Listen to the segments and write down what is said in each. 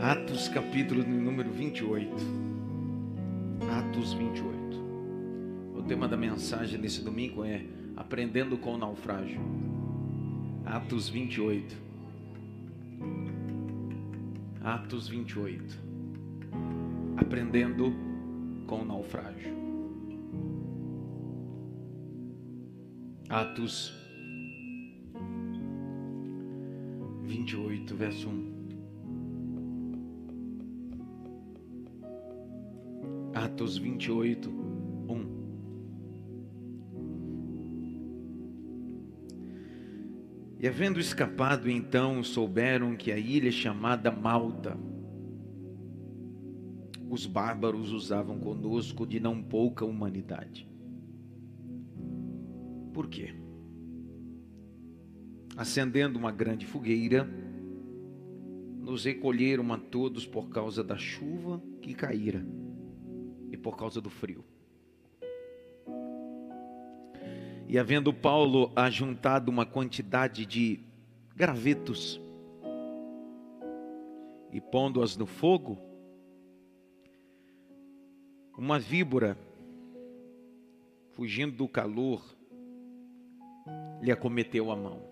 Atos capítulo número 28. Atos 28. O tema da mensagem nesse domingo é Aprendendo com o naufrágio. Atos 28. Atos 28. Aprendendo com o naufrágio. Atos 28, verso 1. Atos 28, 1. E havendo escapado, então souberam que a ilha chamada Malta, os bárbaros usavam conosco de não pouca humanidade. Por quê? Acendendo uma grande fogueira, nos recolheram a todos por causa da chuva que caíra e por causa do frio. E havendo Paulo ajuntado uma quantidade de gravetos e pondo-as no fogo, uma víbora, fugindo do calor, lhe acometeu a mão.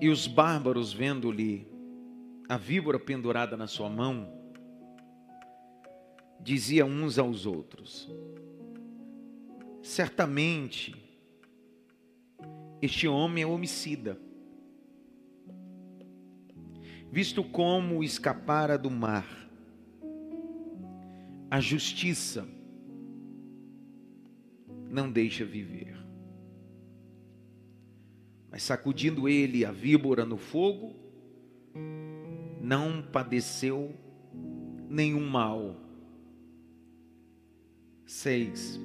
E os bárbaros, vendo-lhe a víbora pendurada na sua mão, diziam uns aos outros: Certamente, este homem é homicida, visto como escapara do mar. A justiça não deixa viver. Mas sacudindo ele a víbora no fogo, não padeceu nenhum mal. Seis.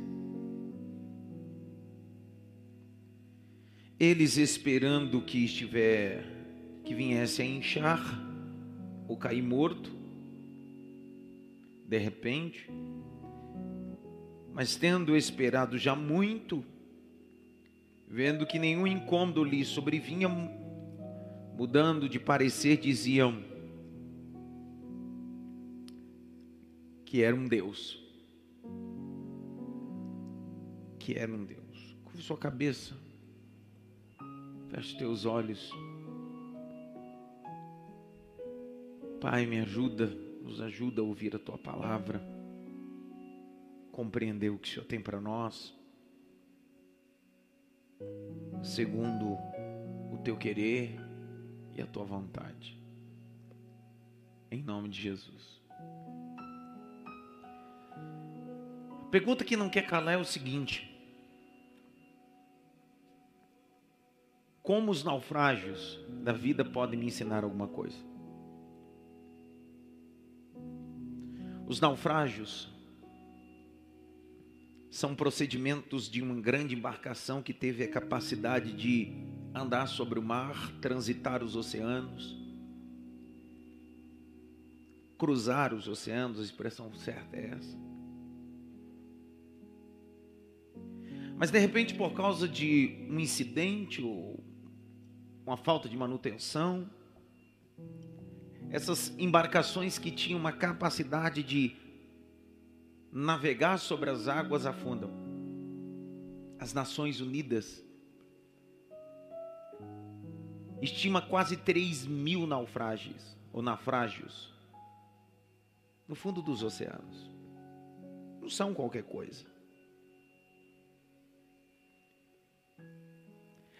Eles esperando que estiver, que viesse a inchar ou cair morto, de repente, mas tendo esperado já muito, vendo que nenhum incômodo lhe sobrevinha, mudando de parecer, diziam: que era um Deus. Que era um Deus. Curva sua cabeça. Feche teus olhos. Pai, me ajuda, nos ajuda a ouvir a tua palavra, compreender o que o Senhor tem para nós, segundo o teu querer e a tua vontade. Em nome de Jesus. Pergunta que não quer calar é o seguinte: Como os naufrágios da vida podem me ensinar alguma coisa? Os naufrágios são procedimentos de uma grande embarcação que teve a capacidade de andar sobre o mar, transitar os oceanos, cruzar os oceanos, a expressão certa é essa Mas de repente, por causa de um incidente ou uma falta de manutenção, essas embarcações que tinham uma capacidade de navegar sobre as águas afundam. As Nações Unidas estima quase 3 mil naufrágios ou naufrágios no fundo dos oceanos. Não são qualquer coisa.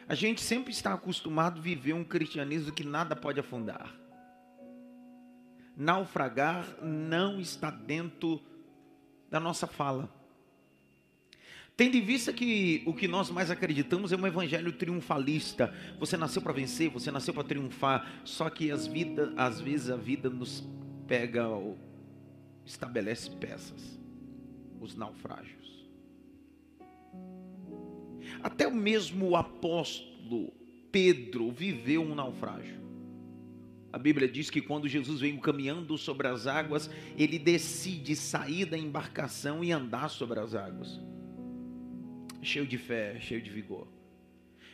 A gente sempre está acostumado a viver um cristianismo que nada pode afundar. Naufragar não está dentro da nossa fala. Tendo em vista que o que nós mais acreditamos é um evangelho triunfalista. Você nasceu para vencer, você nasceu para triunfar. Só que as vida, às vezes a vida nos pega, estabelece peças, os naufrágios. Até o mesmo apóstolo Pedro viveu um naufrágio. A Bíblia diz que quando Jesus veio caminhando sobre as águas, ele decide sair da embarcação e andar sobre as águas. Cheio de fé, cheio de vigor.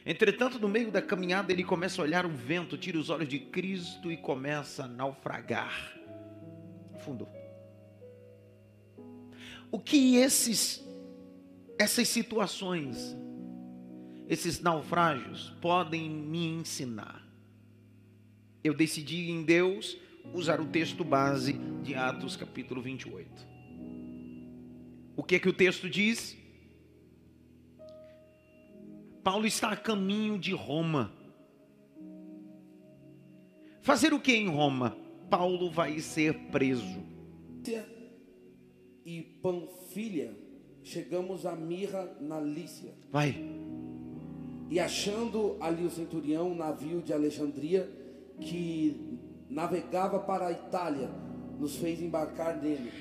Entretanto, no meio da caminhada, ele começa a olhar o vento, tira os olhos de Cristo e começa a naufragar. Afundou. O que esses, essas situações, esses naufrágios podem me ensinar? Eu decidi em Deus usar o texto base de Atos capítulo 28. O que é que o texto diz? Paulo está a caminho de Roma. Fazer o que em Roma? Paulo vai ser preso. E Panfilha, chegamos a Mirra na Lícia. Vai. E achando ali o centurião, um navio de Alexandria, que navegava para a Itália, nos fez embarcar nele.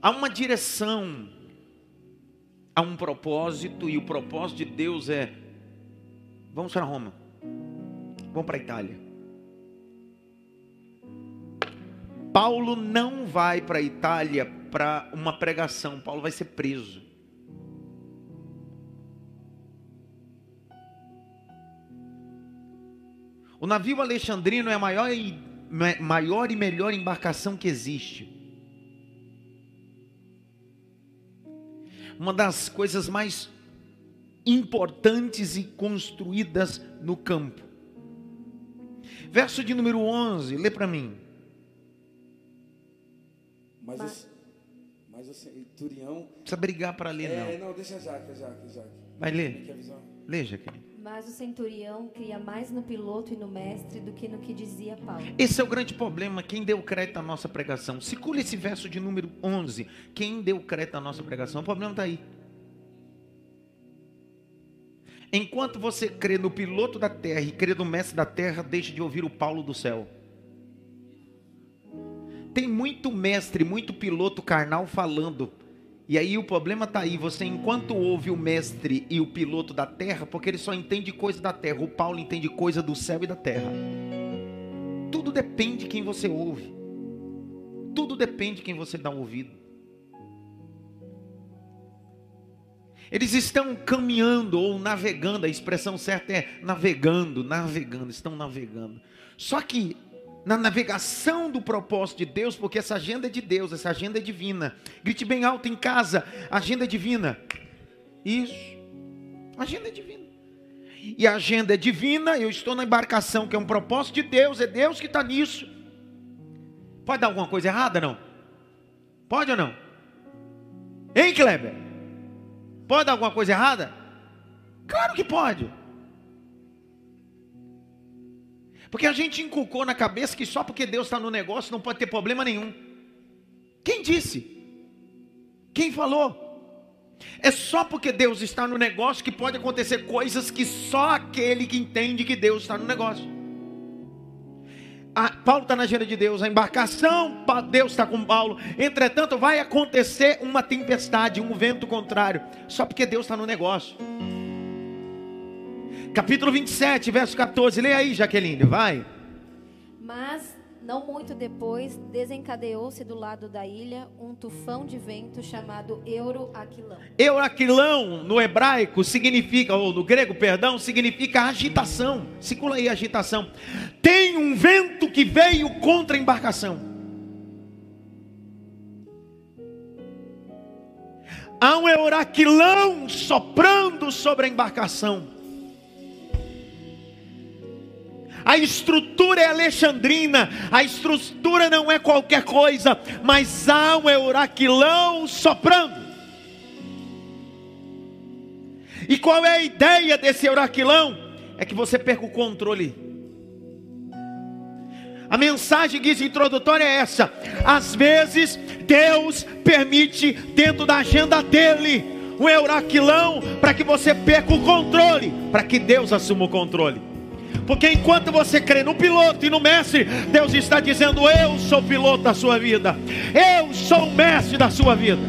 Há uma direção, há um propósito, e o propósito de Deus é Vamos para Roma. Vamos para a Itália. Paulo não vai para a Itália para uma pregação. Paulo vai ser preso. O navio alexandrino é a maior e, maior e melhor embarcação que existe. Uma das coisas mais importantes e construídas no campo. Verso de número 11, lê para mim. Mas, mas, o, mas o centurião. Precisa brigar para ler, é, não. não, deixa já, já, já. Vai ler. Lê, Jaqueline. Mas o centurião cria mais no piloto e no mestre do que no que dizia Paulo. Esse é o grande problema. Quem deu crédito à nossa pregação? Circula esse verso de número 11. Quem deu crédito à nossa pregação? O problema está aí. Enquanto você crê no piloto da terra e crê no mestre da terra, deixe de ouvir o Paulo do céu. Tem muito mestre, muito piloto carnal falando. E aí o problema está aí, você enquanto ouve o mestre e o piloto da terra, porque ele só entende coisa da terra, o Paulo entende coisa do céu e da terra. Tudo depende de quem você ouve. Tudo depende de quem você dá ouvido. Eles estão caminhando ou navegando, a expressão certa é navegando, navegando, estão navegando. Só que na navegação do propósito de Deus, porque essa agenda é de Deus, essa agenda é divina. Grite bem alto em casa, agenda é divina. Isso. Agenda é divina. E a agenda é divina, eu estou na embarcação, que é um propósito de Deus, é Deus que está nisso. Pode dar alguma coisa errada, não? Pode ou não? Hein, Kleber? Pode dar alguma coisa errada? Claro que pode. Porque a gente inculcou na cabeça que só porque Deus está no negócio não pode ter problema nenhum. Quem disse? Quem falou? É só porque Deus está no negócio que pode acontecer coisas que só aquele que entende que Deus está no negócio. A, Paulo está na agenda de Deus, a embarcação, Deus está com Paulo. Entretanto, vai acontecer uma tempestade, um vento contrário, só porque Deus está no negócio. Capítulo 27, verso 14, leia aí, Jaqueline, vai. Mas não muito depois, desencadeou-se do lado da ilha um tufão de vento chamado Euroaquilão. Euroaquilão, no hebraico, significa, ou no grego, perdão, significa agitação. Circula aí agitação. Tem um vento que veio contra a embarcação. Há um Euroaquilão soprando sobre a embarcação. A estrutura é alexandrina, a estrutura não é qualquer coisa, mas há um euraquilão soprando. E qual é a ideia desse euraquilão? É que você perca o controle. A mensagem que introdutória é essa: às vezes Deus permite dentro da agenda dele um euraquilão para que você perca o controle, para que Deus assuma o controle. Porque enquanto você crê no piloto e no mestre, Deus está dizendo: Eu sou o piloto da sua vida, eu sou o mestre da sua vida.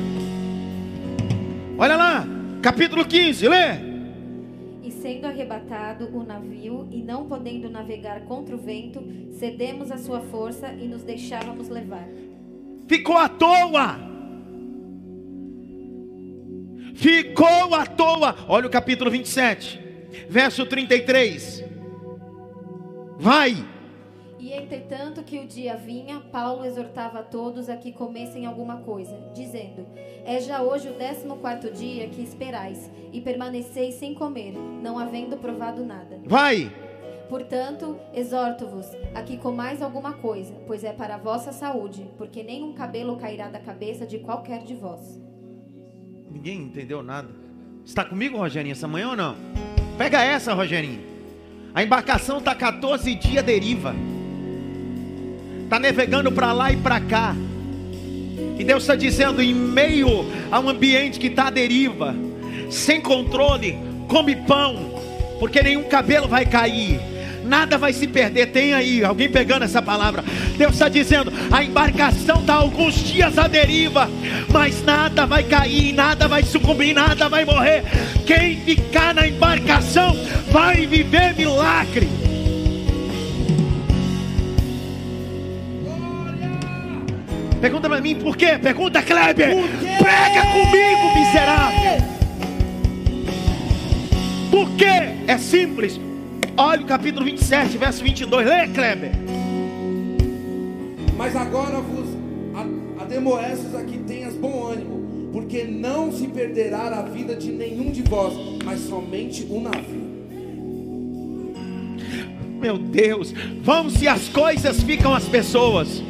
Olha lá, capítulo 15, lê. E sendo arrebatado o navio e não podendo navegar contra o vento, cedemos a sua força e nos deixávamos levar. Ficou à toa. Ficou à toa. Olha o capítulo 27. Verso 33. Vai. E entretanto que o dia vinha, Paulo exortava a todos a que comessem alguma coisa, dizendo: É já hoje o décimo quarto dia que esperais, e permaneceis sem comer, não havendo provado nada. Vai. Portanto, exorto-vos a que comais alguma coisa, pois é para a vossa saúde, porque nenhum cabelo cairá da cabeça de qualquer de vós. Ninguém entendeu nada. Está comigo, Rogerinho, essa manhã ou não? Pega essa, Rogerinho. A embarcação está 14 dias deriva. Está navegando para lá e para cá. E Deus está dizendo, em meio a um ambiente que está à deriva, sem controle, come pão, porque nenhum cabelo vai cair nada vai se perder. Tem aí alguém pegando essa palavra. Deus está dizendo: a embarcação está alguns dias à deriva, mas nada vai cair, nada vai sucumbir, nada vai morrer. Quem ficar na embarcação vai viver milagre. Pergunta para mim por quê? Pergunta Kleber. Prega comigo, miserável. Por quê? É simples. Olha o capítulo 27, verso 22. Lê, Kleber. Mas agora vos ademoestes a que tenhas bom ânimo, porque não se perderá a vida de nenhum de vós, mas somente um navio. Meu Deus, vamos se as coisas ficam as pessoas.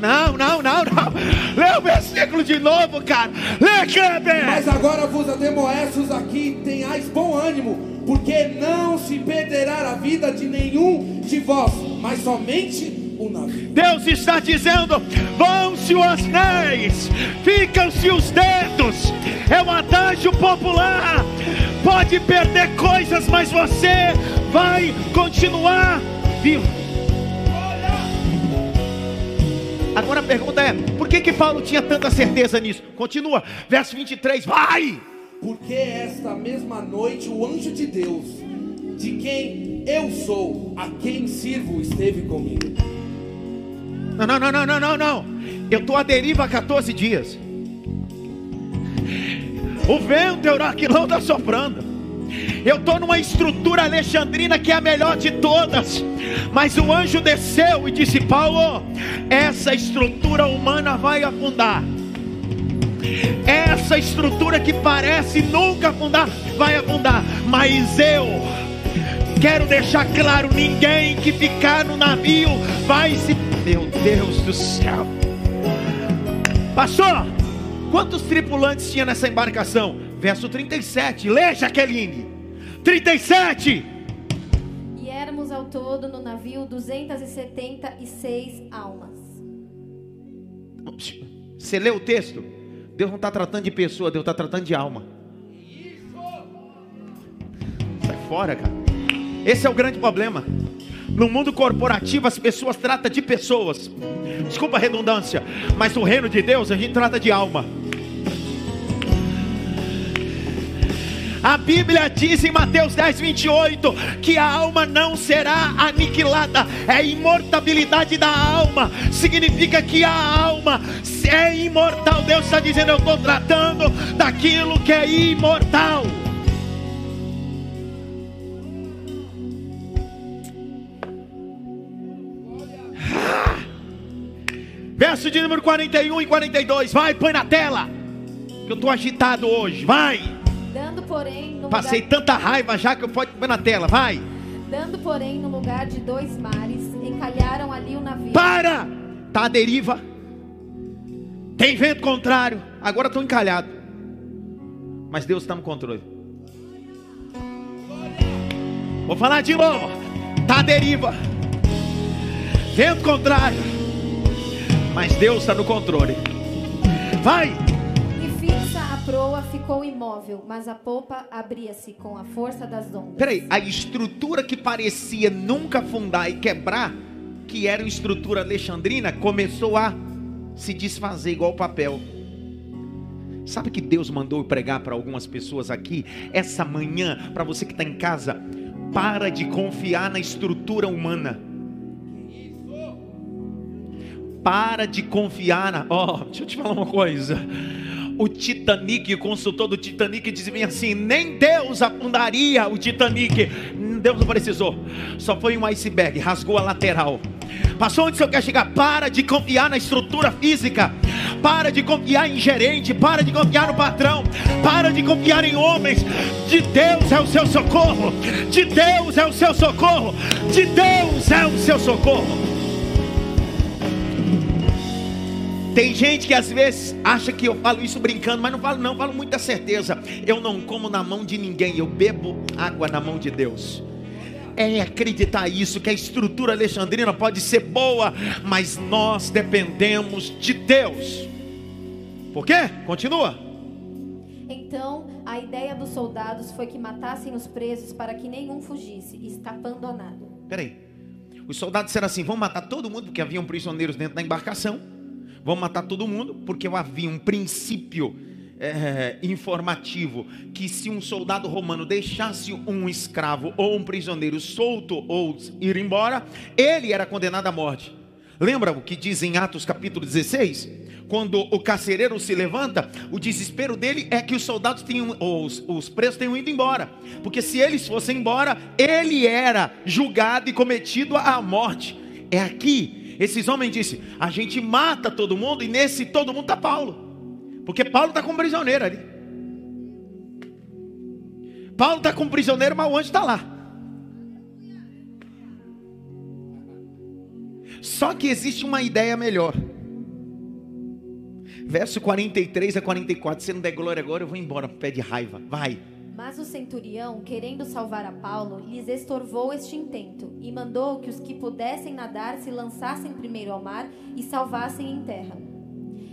Não, não, não, não. Lê o versículo de novo, cara. Lê, Kleber. Mas agora vos ademoestes aqui, tenhais bom ânimo, porque não se perderá a vida de nenhum de vós, mas somente o navio. Deus está dizendo: vão-se os anéis, ficam-se os dedos. É um adágio popular. Pode perder coisas, mas você vai continuar vivo. Agora a pergunta é: por que que Paulo tinha tanta certeza nisso? Continua, verso 23, vai! Porque esta mesma noite o anjo de Deus, de quem eu sou, a quem sirvo, esteve comigo. Não, não, não, não, não, não, não. Eu estou à deriva há 14 dias. O vento Euraquilão está soprando. Eu estou numa estrutura alexandrina que é a melhor de todas. Mas o anjo desceu e disse: Paulo, essa estrutura humana vai afundar. Essa estrutura que parece nunca afundar, vai afundar. Mas eu quero deixar claro: ninguém que ficar no navio vai se. Meu Deus do céu. Pastor, quantos tripulantes tinha nessa embarcação? Verso 37. Lê, Jaqueline. 37. E éramos ao todo no navio 276 almas. Você lê o texto? Deus não está tratando de pessoa, Deus está tratando de alma. Sai fora, cara. Esse é o grande problema. No mundo corporativo, as pessoas tratam de pessoas. Desculpa a redundância, mas no reino de Deus a gente trata de alma. A Bíblia diz em Mateus 10, 28 que a alma não será aniquilada, é imortabilidade da alma, significa que a alma é imortal. Deus está dizendo: Eu estou tratando daquilo que é imortal. Verso de número 41 e 42, vai, põe na tela. Que eu estou agitado hoje, vai. Dando, porém, Passei lugar... tanta raiva já que eu pode pôr na tela, vai. Dando, porém, no lugar de dois mares, encalharam ali o navio. Para! Tá à deriva. Tem vento contrário. Agora estou encalhado. Mas Deus está no controle. Vou falar de novo. Tá à deriva. Vento contrário. Mas Deus está no controle. Vai! Proa ficou imóvel, mas a popa abria-se com a força das ondas. Peraí, a estrutura que parecia nunca afundar e quebrar, que era uma estrutura alexandrina, começou a se desfazer igual papel. Sabe que Deus mandou pregar para algumas pessoas aqui essa manhã, para você que está em casa? Para de confiar na estrutura humana. Para de confiar na. Ó, oh, deixa eu te falar uma coisa o Titanic, o consultor do Titanic dizia assim: nem Deus afundaria o Titanic. Deus não precisou, só foi um iceberg, rasgou a lateral. Passou onde o senhor quer chegar? Para de confiar na estrutura física, para de confiar em gerente, para de confiar no patrão, para de confiar em homens. De Deus é o seu socorro, de Deus é o seu socorro, de Deus é o seu socorro. Tem gente que às vezes acha que eu falo isso brincando, mas não falo não, falo muita certeza. Eu não como na mão de ninguém, eu bebo água na mão de Deus. É acreditar isso, que a estrutura alexandrina pode ser boa, mas nós dependemos de Deus. Por quê? Continua. Então, a ideia dos soldados foi que matassem os presos para que nenhum fugisse, escapando a nada. Peraí. Os soldados disseram assim: vamos matar todo mundo, porque haviam prisioneiros dentro da embarcação vão matar todo mundo, porque havia um princípio é, informativo que se um soldado romano deixasse um escravo ou um prisioneiro solto ou ir embora, ele era condenado à morte. Lembra o que diz em Atos capítulo 16? Quando o carcereiro se levanta, o desespero dele é que os soldados tenham, os, os presos tenham ido embora. Porque se eles fossem embora, ele era julgado e cometido à morte. É aqui esses homens disseram: a gente mata todo mundo, e nesse todo mundo está Paulo. Porque Paulo está com um prisioneiro ali. Paulo está com um prisioneiro, mas o anjo está lá. Só que existe uma ideia melhor. Verso 43 a 44. Se não der glória agora, eu vou embora, pé de raiva. Vai. Mas o centurião, querendo salvar a Paulo, lhes estorvou este intento e mandou que os que pudessem nadar se lançassem primeiro ao mar e salvassem em terra.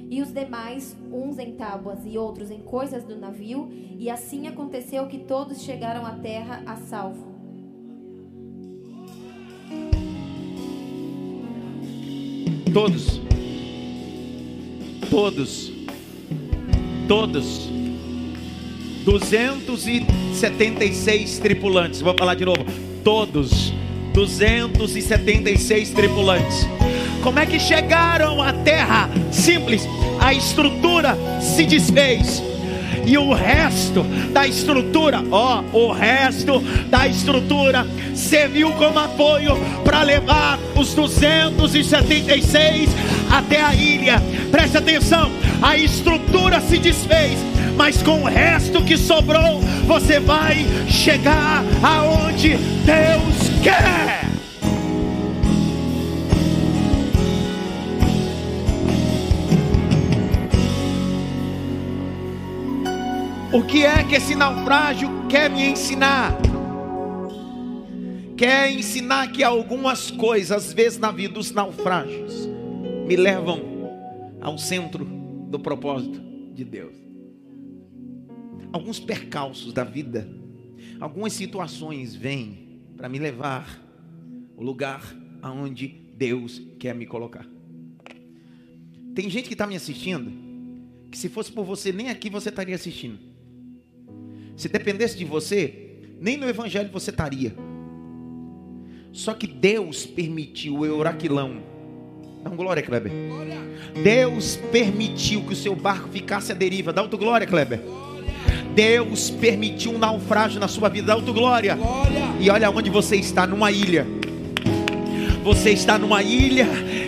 E os demais, uns em tábuas e outros em coisas do navio, e assim aconteceu que todos chegaram à terra a salvo. Todos. Todos. Todos 276 tripulantes. Vou falar de novo. Todos 276 tripulantes. Como é que chegaram à terra? Simples. A estrutura se desfez. E o resto da estrutura, ó, o resto da estrutura serviu como apoio para levar os 276 até a ilha. Preste atenção, a estrutura se desfez, mas com o resto que sobrou, você vai chegar aonde Deus quer. O que é que esse naufrágio quer me ensinar? Quer ensinar que algumas coisas, às vezes na vida dos naufrágios, me levam ao centro do propósito de Deus alguns percalços da vida, algumas situações vêm para me levar o lugar aonde Deus quer me colocar. Tem gente que está me assistindo, que se fosse por você, nem aqui você estaria assistindo. Se dependesse de você, nem no Evangelho você estaria. Só que Deus permitiu o Euraquilão. Dá um glória, Kleber. Deus permitiu que o seu barco ficasse à deriva. Dá outro glória, Kleber. Deus permitiu um naufrágio na sua vida, autoglória. glória. E olha onde você está, numa ilha. Você está numa ilha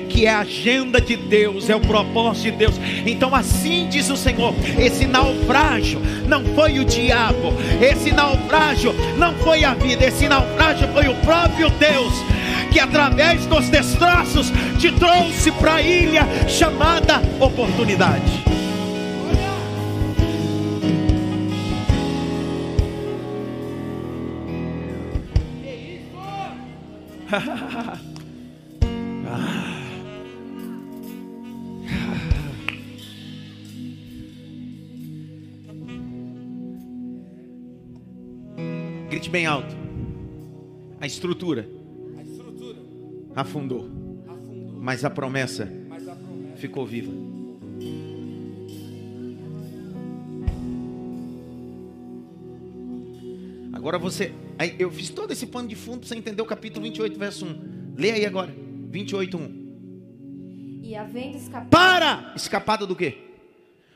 que é a agenda de Deus, é o propósito de Deus. Então, assim diz o Senhor: esse naufrágio não foi o diabo, esse naufrágio não foi a vida, esse naufrágio foi o próprio Deus que, através dos destroços, te trouxe para a ilha chamada oportunidade. Grite bem alto. A estrutura, a estrutura afundou, afundou. Mas, a promessa, mas a promessa ficou viva. Agora você eu fiz todo esse pano de fundo para você entender o capítulo 28, verso 1. Lê aí agora. 28, 1. E havendo escapado. Para! Escapado do quê?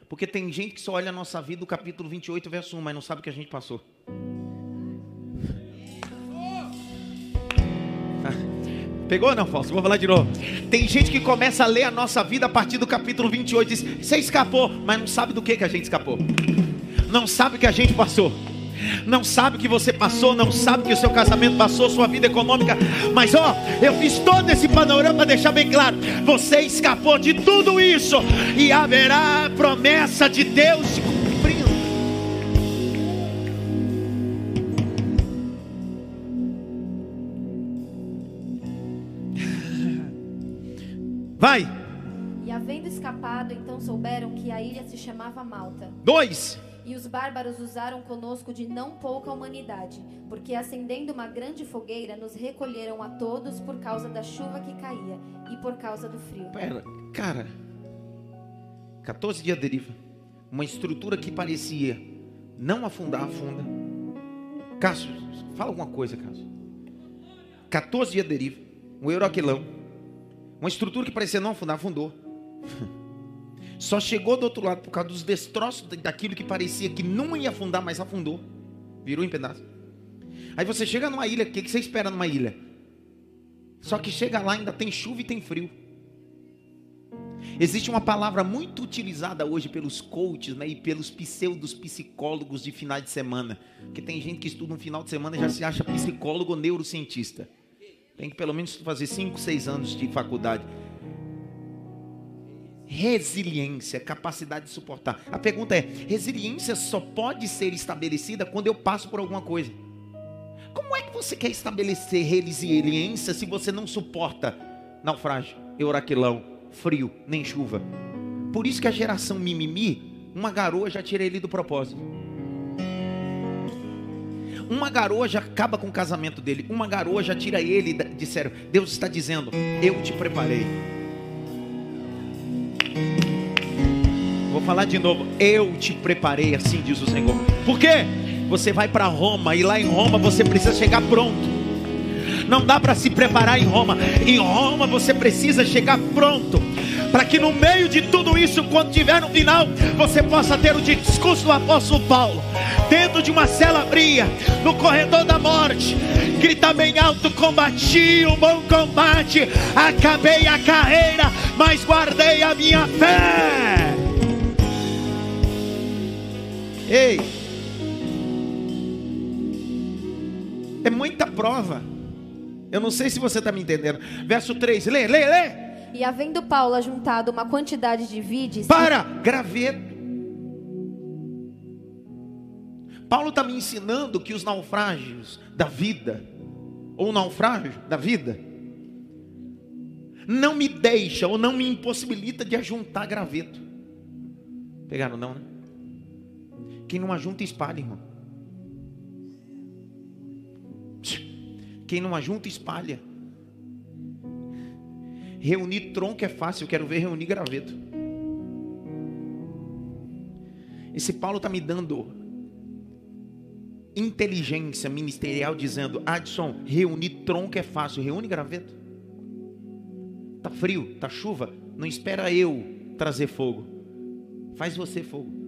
Porque tem gente que só olha a nossa vida do capítulo 28, verso 1, mas não sabe o que a gente passou. Pegou ou não, Fausto? Vou falar de novo. Tem gente que começa a ler a nossa vida a partir do capítulo 28 e diz: Você escapou, mas não sabe do que, que a gente escapou. Não sabe o que a gente passou. Não sabe o que você passou, não sabe que o seu casamento passou, sua vida econômica. Mas ó, eu fiz todo esse panorama para deixar bem claro: você escapou de tudo isso e haverá promessa de Deus se cumprindo. Vai. E havendo escapado, então souberam que a ilha se chamava Malta. Dois. E os bárbaros usaram conosco de não pouca humanidade, porque acendendo uma grande fogueira, nos recolheram a todos por causa da chuva que caía e por causa do frio. Pera, cara. 14 dias de deriva. Uma estrutura que parecia não afundar, afunda. Cássio, fala alguma coisa, Cássio. 14 dias de deriva. Um euroquilão. Uma estrutura que parecia não afundar, afundou. Só chegou do outro lado por causa dos destroços daquilo que parecia que não ia afundar, mas afundou. Virou em pedaço. Aí você chega numa ilha, o que você espera numa ilha? Só que chega lá, ainda tem chuva e tem frio. Existe uma palavra muito utilizada hoje pelos coaches né, e pelos pseudos psicólogos de final de semana. Que tem gente que estuda um final de semana e já se acha psicólogo ou neurocientista. Tem que pelo menos fazer 5, 6 anos de faculdade resiliência, capacidade de suportar. A pergunta é: resiliência só pode ser estabelecida quando eu passo por alguma coisa. Como é que você quer estabelecer resiliência se você não suporta naufrágio, euraquilão, frio, nem chuva? Por isso que a geração mimimi, uma garoa já tira ele do propósito. Uma garoa já acaba com o casamento dele. Uma garoa já tira ele de sério. Deus está dizendo: Eu te preparei. Falar de novo. Eu te preparei, assim diz o Senhor. Por quê? Você vai para Roma e lá em Roma você precisa chegar pronto. Não dá para se preparar em Roma. Em Roma você precisa chegar pronto. Para que no meio de tudo isso, quando tiver no final, você possa ter o discurso do apóstolo Paulo. Dentro de uma cela fria, no corredor da morte, gritar bem alto: combati o bom combate, acabei a carreira, mas guardei a minha fé. Ei, é muita prova. Eu não sei se você está me entendendo. Verso 3, lê, lê, lê. E havendo Paulo juntado uma quantidade de vides. Para, graveto. Paulo está me ensinando que os naufrágios da vida, ou naufrágio da vida, não me deixa ou não me impossibilita de ajuntar graveto. Pegaram não, né? Quem não ajunta, espalha, irmão. Quem não ajunta, espalha. Reunir tronco é fácil, eu quero ver reunir graveto. Esse Paulo está me dando inteligência ministerial, dizendo: Adson, reunir tronco é fácil, reúne graveto. Tá frio, tá chuva, não espera eu trazer fogo, faz você fogo.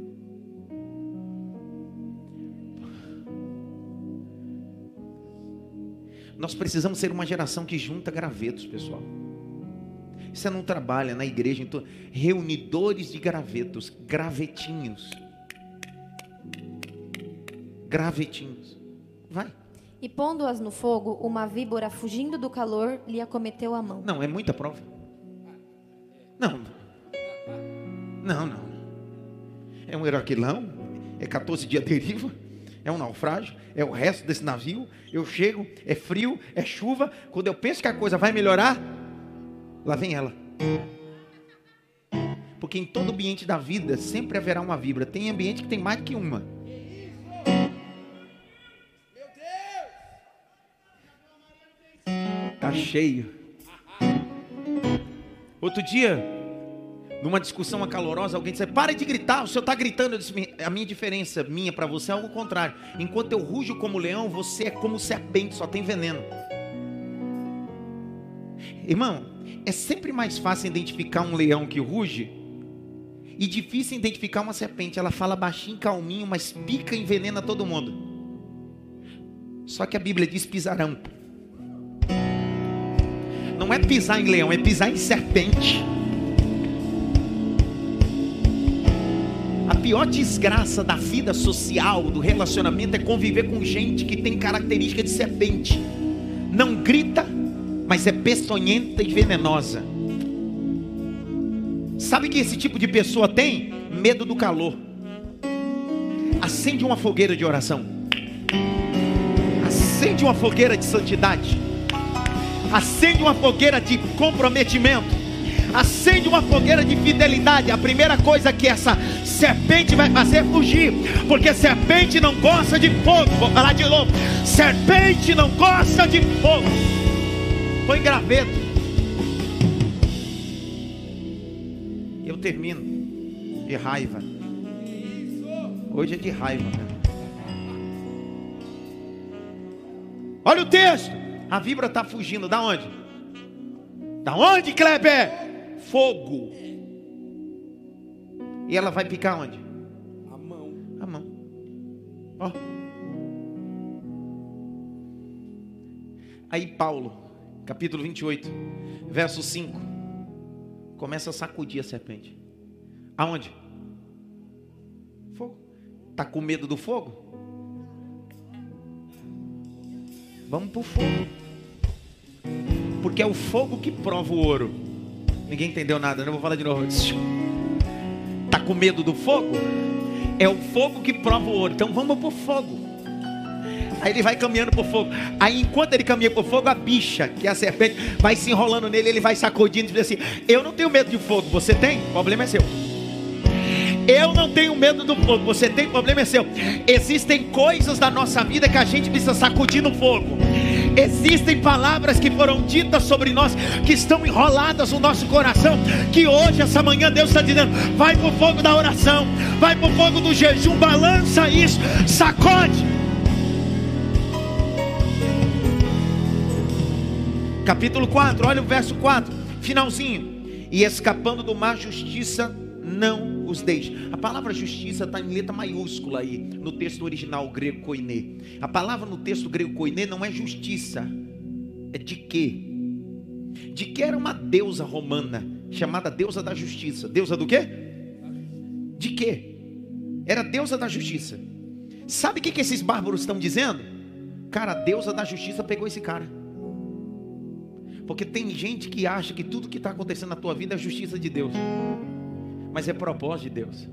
Nós precisamos ser uma geração que junta gravetos, pessoal. Você não trabalha na igreja, então, reunidores de gravetos, gravetinhos. Gravetinhos. Vai. E pondo-as no fogo, uma víbora, fugindo do calor, lhe acometeu a mão. Não, é muita prova. Não. Não, não. É um heraquilão, é 14 dias de deriva é um naufrágio, é o resto desse navio. Eu chego, é frio, é chuva. Quando eu penso que a coisa vai melhorar, lá vem ela. Porque em todo ambiente da vida sempre haverá uma vibra. Tem ambiente que tem mais que uma. Tá cheio. Outro dia, numa discussão acalorosa, alguém disse: Para de gritar, o senhor está gritando. Eu disse: A minha diferença, minha para você, é algo contrário. Enquanto eu rujo como leão, você é como serpente, só tem veneno. Irmão, é sempre mais fácil identificar um leão que ruge E difícil identificar uma serpente. Ela fala baixinho, calminho, mas pica e envenena todo mundo. Só que a Bíblia diz pisarão. Não é pisar em leão, é pisar em serpente. Pior desgraça da vida social, do relacionamento, é conviver com gente que tem característica de serpente. Não grita, mas é peçonhenta e venenosa. Sabe que esse tipo de pessoa tem? Medo do calor. Acende uma fogueira de oração. Acende uma fogueira de santidade. Acende uma fogueira de comprometimento. Acende uma fogueira de fidelidade. A primeira coisa que essa serpente vai fazer fugir. Porque serpente não gosta de fogo. Vou falar de novo. Serpente não gosta de fogo. Foi graveto. termino. De raiva. Hoje é de raiva. Né? Olha o texto. A vibra está fugindo. Da onde? Da onde, Kleber? Fogo. E ela vai picar onde? A mão. A mão. Ó. Aí Paulo, capítulo 28, verso 5 começa a sacudir a serpente. Aonde? Fogo. Tá com medo do fogo? Vamos pro fogo. Porque é o fogo que prova o ouro. Ninguém entendeu nada, não né? vou falar de novo. Tá com medo do fogo? É o fogo que prova o ouro. Então vamos pro fogo. Aí ele vai caminhando por fogo. Aí enquanto ele caminha por fogo, a bicha, que é a serpente, vai se enrolando nele, ele vai sacudindo e diz assim: Eu não tenho medo de fogo, você tem? O problema é seu. Eu não tenho medo do fogo, você tem, o problema é seu. Existem coisas da nossa vida que a gente precisa sacudir no fogo. Existem palavras que foram ditas sobre nós, que estão enroladas no nosso coração. Que hoje, essa manhã, Deus está dizendo: vai para o fogo da oração, vai para o fogo do jejum, balança isso, sacode. Capítulo 4, olha o verso 4, finalzinho. E escapando do mar, justiça não os. A palavra justiça está em letra maiúscula aí, no texto original grego koiné. A palavra no texto grego koiné não é justiça, é de quê? De que era uma deusa romana, chamada deusa da justiça. Deusa do quê? De quê? Era deusa da justiça. Sabe o que, que esses bárbaros estão dizendo? Cara, a deusa da justiça pegou esse cara. Porque tem gente que acha que tudo que está acontecendo na tua vida é justiça de Deus. Mas é propósito de Deus.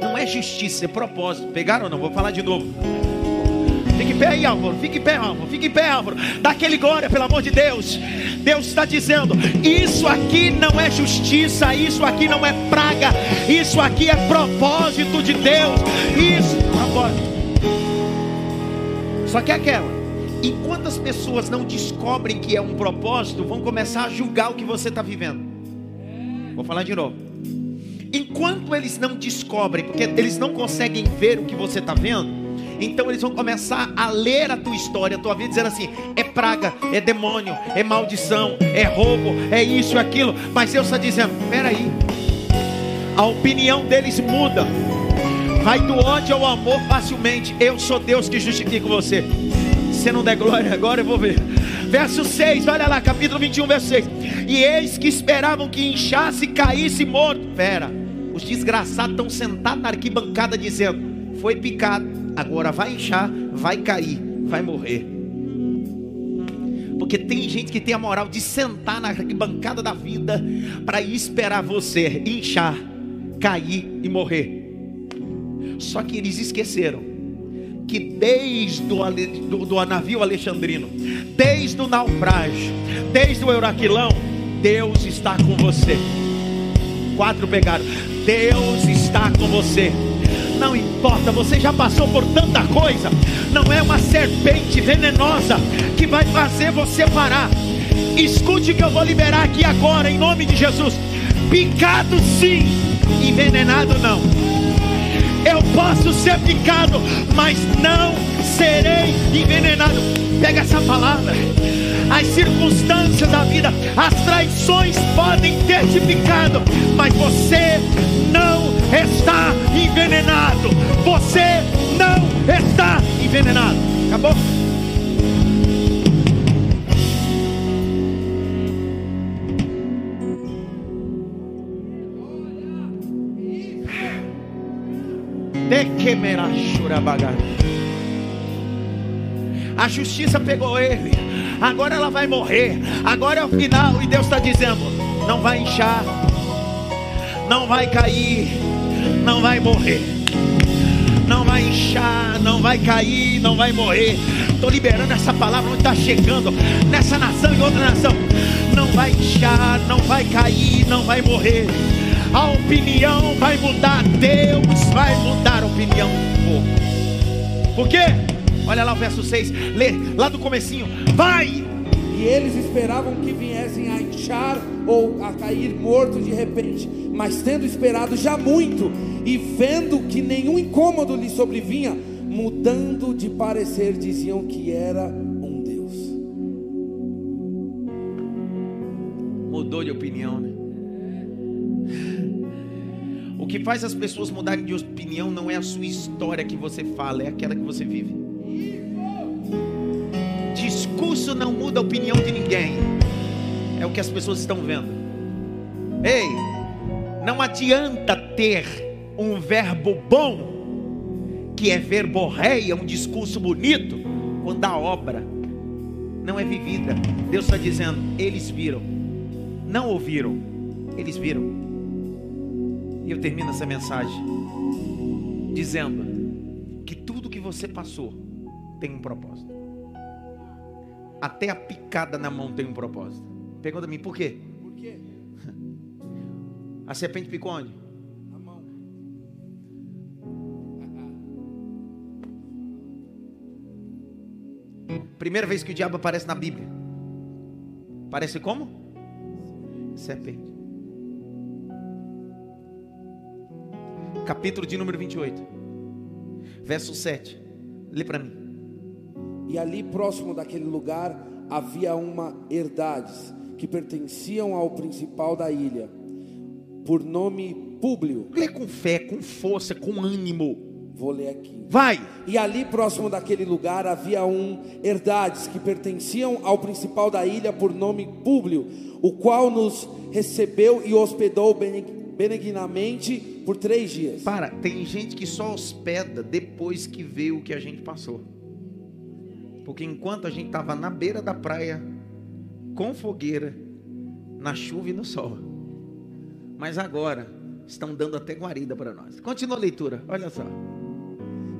Não é justiça, é propósito. Pegaram ou não? Vou falar de novo. Fique em pé aí, Álvaro. Fique em pé, Álvaro. Fique em pé, Álvaro. Dá aquele glória, pelo amor de Deus. Deus está dizendo: Isso aqui não é justiça. Isso aqui não é praga. Isso aqui é propósito de Deus. Isso, propósito. Só que é aquela. Enquanto as pessoas não descobrem que é um propósito, vão começar a julgar o que você está vivendo. Vou falar de novo. Enquanto eles não descobrem, porque eles não conseguem ver o que você está vendo, então eles vão começar a ler a tua história, a tua vida, dizendo assim: é praga, é demônio, é maldição, é roubo, é isso, é aquilo. Mas Deus está dizendo: peraí, a opinião deles muda, vai do ódio ao amor facilmente. Eu sou Deus que justifico você você não der glória agora, eu vou ver. Verso 6, olha lá, capítulo 21, verso 6. E eis que esperavam que inchasse e caísse morto. Pera, os desgraçados estão sentados na arquibancada dizendo: Foi picado, agora vai inchar, vai cair, vai morrer. Porque tem gente que tem a moral de sentar na arquibancada da vida para esperar você inchar, cair e morrer. Só que eles esqueceram que desde o do, do navio alexandrino, desde o naufrágio, desde o Euraquilão, Deus está com você. Quatro pegaram. Deus está com você. Não importa, você já passou por tanta coisa. Não é uma serpente venenosa que vai fazer você parar. Escute o que eu vou liberar aqui agora, em nome de Jesus. Picado sim, envenenado não. Eu posso ser picado, mas não serei envenenado. Pega essa palavra. as circunstâncias da vida, as traições podem ter te picado, mas você não está envenenado. Você não está envenenado. Acabou? A justiça pegou ele. Agora ela vai morrer. Agora é o final. E Deus está dizendo: não vai inchar, não vai cair, não vai morrer. Não vai inchar, não vai cair, não vai morrer. Estou liberando essa palavra está chegando, nessa nação e outra nação. Não vai inchar, não vai cair, não vai morrer a opinião vai mudar, Deus vai mudar a opinião do povo. Por quê? Olha lá o verso 6, lê lá do comecinho. Vai! E eles esperavam que viessem a inchar ou a cair mortos de repente, mas tendo esperado já muito e vendo que nenhum incômodo lhe sobrevinha, mudando de parecer, diziam que era que faz as pessoas mudarem de opinião não é a sua história que você fala, é aquela que você vive. Discurso não muda a opinião de ninguém, é o que as pessoas estão vendo. Ei, não adianta ter um verbo bom, que é verborreia, um discurso bonito, quando a obra não é vivida. Deus está dizendo: eles viram, não ouviram, eles viram. E eu termino essa mensagem dizendo que tudo que você passou tem um propósito. Até a picada na mão tem um propósito. Pergunta a mim, por quê? Por quê? A serpente picou onde? Na mão. Primeira vez que o diabo aparece na Bíblia. Parece como? Serpente. Capítulo de número 28, verso 7. Lê para mim. E ali próximo daquele lugar havia uma herdades que pertenciam ao principal da ilha, por nome Públio. Lê com fé, com força, com ânimo. Vou ler aqui. Vai. E ali próximo daquele lugar havia um herdades que pertenciam ao principal da ilha por nome Públio, o qual nos recebeu e hospedou benignamente por três dias. Para, tem gente que só hospeda depois que vê o que a gente passou. Porque enquanto a gente estava na beira da praia, com fogueira, na chuva e no sol. Mas agora estão dando até guarida para nós. Continua a leitura, olha só.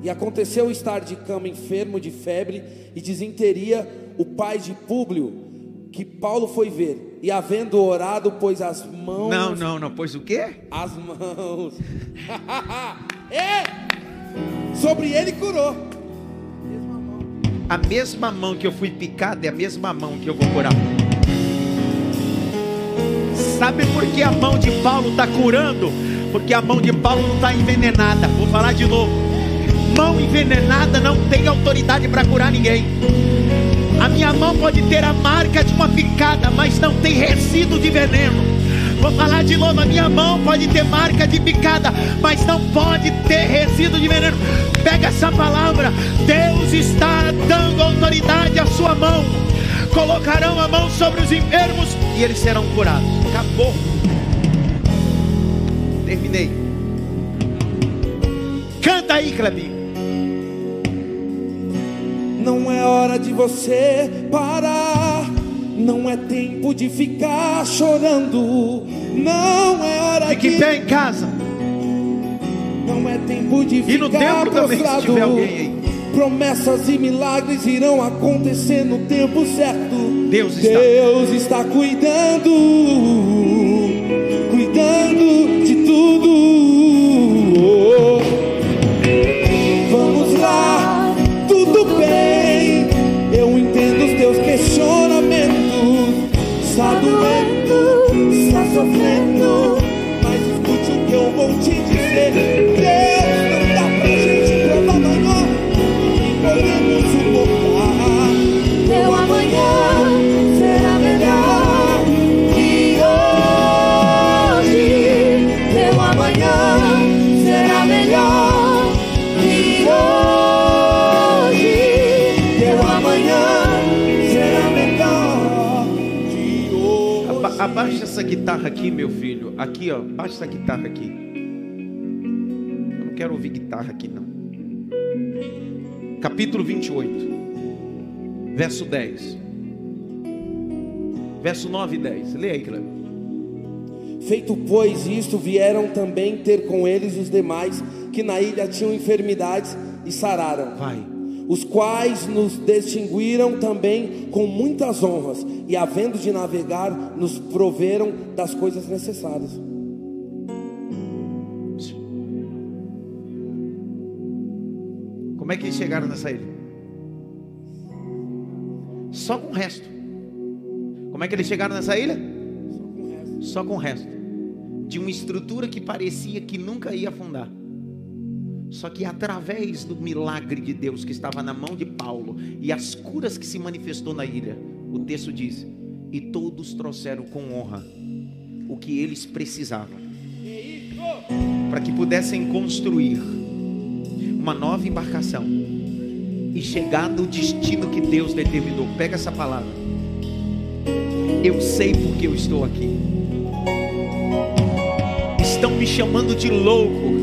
E aconteceu estar de cama enfermo de febre e desinteria o pai de Públio, que Paulo foi ver e havendo orado, pôs as mãos. Não, não, não, pôs o quê? As mãos. e sobre ele curou. A mesma mão que eu fui picado é a mesma mão que eu vou curar. Sabe por que a mão de Paulo está curando? Porque a mão de Paulo não está envenenada. Vou falar de novo. Mão envenenada não tem autoridade para curar ninguém. A minha mão pode ter a marca de uma picada, mas não tem resíduo de veneno. Vou falar de novo: a minha mão pode ter marca de picada, mas não pode ter resíduo de veneno. Pega essa palavra. Deus está dando autoridade à sua mão. Colocarão a mão sobre os enfermos e eles serão curados. Acabou. Terminei. Canta aí, Clebinho. Não é hora de você parar. Não é tempo de ficar chorando. Não é hora Fique de. pé em casa. Não é tempo de ficar E no templo também, se tiver alguém aí. Promessas e milagres irão acontecer no tempo certo. Deus está. Deus está cuidando essa guitarra aqui, meu filho. Aqui, ó. Abaixa essa guitarra aqui. Eu não quero ouvir guitarra aqui, não. Capítulo 28, verso 10. Verso 9 e 10. Leia aí, Cleber. Feito, pois, isto, vieram também ter com eles os demais que na ilha tinham enfermidades e sararam. Vai. Os quais nos distinguiram também com muitas honras, e havendo de navegar, nos proveram das coisas necessárias. Como é que eles chegaram nessa ilha? Só com o resto. Como é que eles chegaram nessa ilha? Só com o resto. De uma estrutura que parecia que nunca ia afundar. Só que através do milagre de Deus que estava na mão de Paulo e as curas que se manifestou na ilha, o texto diz: e todos trouxeram com honra o que eles precisavam para que pudessem construir uma nova embarcação e chegar no destino que Deus determinou. Pega essa palavra. Eu sei porque eu estou aqui. Estão me chamando de louco.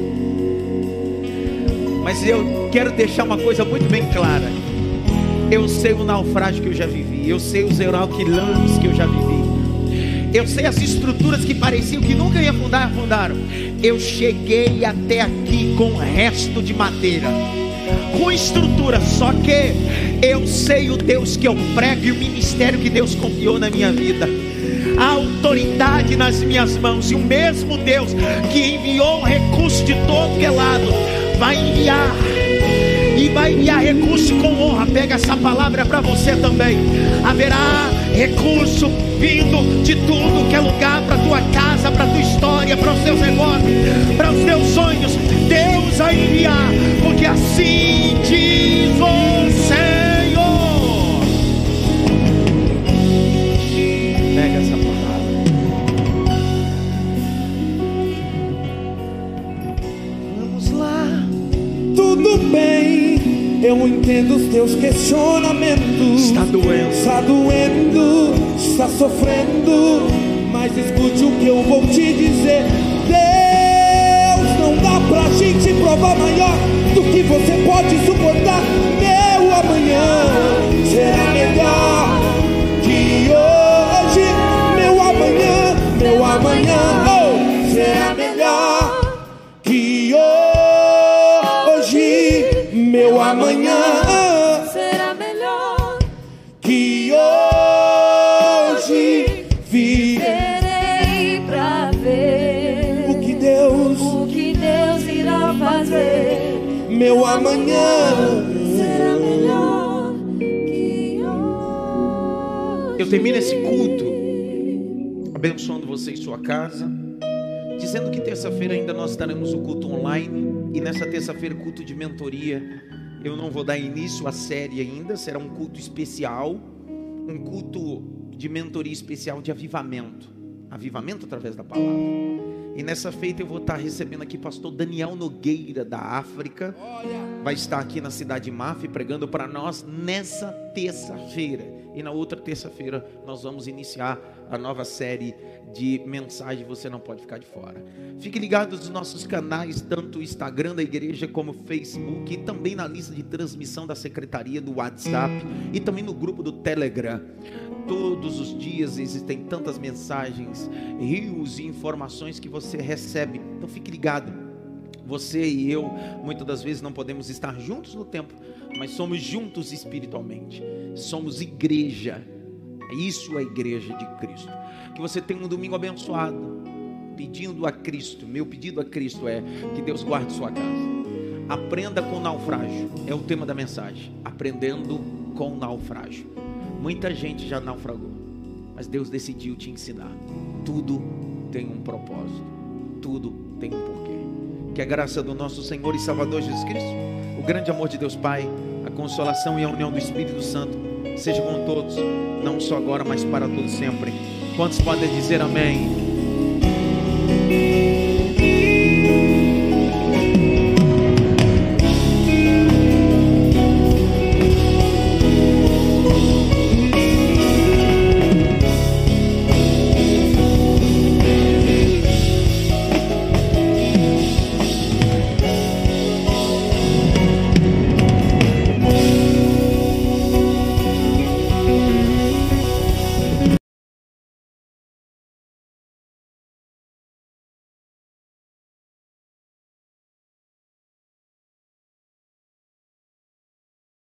Mas eu quero deixar uma coisa muito bem clara. Eu sei o naufrágio que eu já vivi. Eu sei os euralquilames que eu já vivi. Eu sei as estruturas que pareciam que nunca ia afundar, afundaram. Eu cheguei até aqui com resto de madeira, com estrutura, só que eu sei o Deus que eu prego e o ministério que Deus confiou na minha vida. A autoridade nas minhas mãos, e o mesmo Deus que enviou recurso de todo que é lado, vai enviar e vai enviar recurso com honra. Pega essa palavra para você também. Haverá recurso vindo de tudo que é lugar para tua casa, para tua história, para os teus negócios, para os teus sonhos. Deus vai enviar, porque assim diz o bem, eu entendo os teus questionamentos. Está doendo. Está doendo, está sofrendo. Mas escute o que eu vou te dizer. Deus não dá pra gente provar maior do que você pode suportar. Meu amanhã será melhor que hoje. Meu amanhã, meu amanhã Meu amanhã Será melhor. que hoje vi Terei pra ver o que Deus, o que Deus irá fazer. meu amanhã. Será melhor que hoje. Eu termino esse culto abençoando você e sua casa, dizendo que terça-feira ainda nós estaremos o culto online e nessa terça-feira culto de mentoria. Eu não vou dar início à série ainda, será um culto especial, um culto de mentoria especial de avivamento, avivamento através da palavra. E nessa feita eu vou estar recebendo aqui pastor Daniel Nogueira da África. Vai estar aqui na cidade de Maf pregando para nós nessa terça-feira. E na outra terça-feira nós vamos iniciar a nova série de mensagem Você Não Pode Ficar de Fora. Fique ligado nos nossos canais, tanto o Instagram da igreja como o Facebook, e também na lista de transmissão da secretaria do WhatsApp e também no grupo do Telegram. Todos os dias existem tantas mensagens, rios e informações que você recebe. Então fique ligado. Você e eu, muitas das vezes não podemos estar juntos no tempo, mas somos juntos espiritualmente. Somos igreja. Isso é a igreja de Cristo. Que você tenha um domingo abençoado. Pedindo a Cristo, meu pedido a Cristo é que Deus guarde sua casa. Aprenda com naufrágio. É o tema da mensagem. Aprendendo com naufrágio. Muita gente já naufragou, mas Deus decidiu te ensinar. Tudo tem um propósito. Tudo tem um porquê. Que a graça do nosso Senhor e Salvador Jesus Cristo, o grande amor de Deus Pai, a consolação e a união do Espírito Santo seja com todos, não só agora, mas para todos sempre. Quantos podem dizer amém?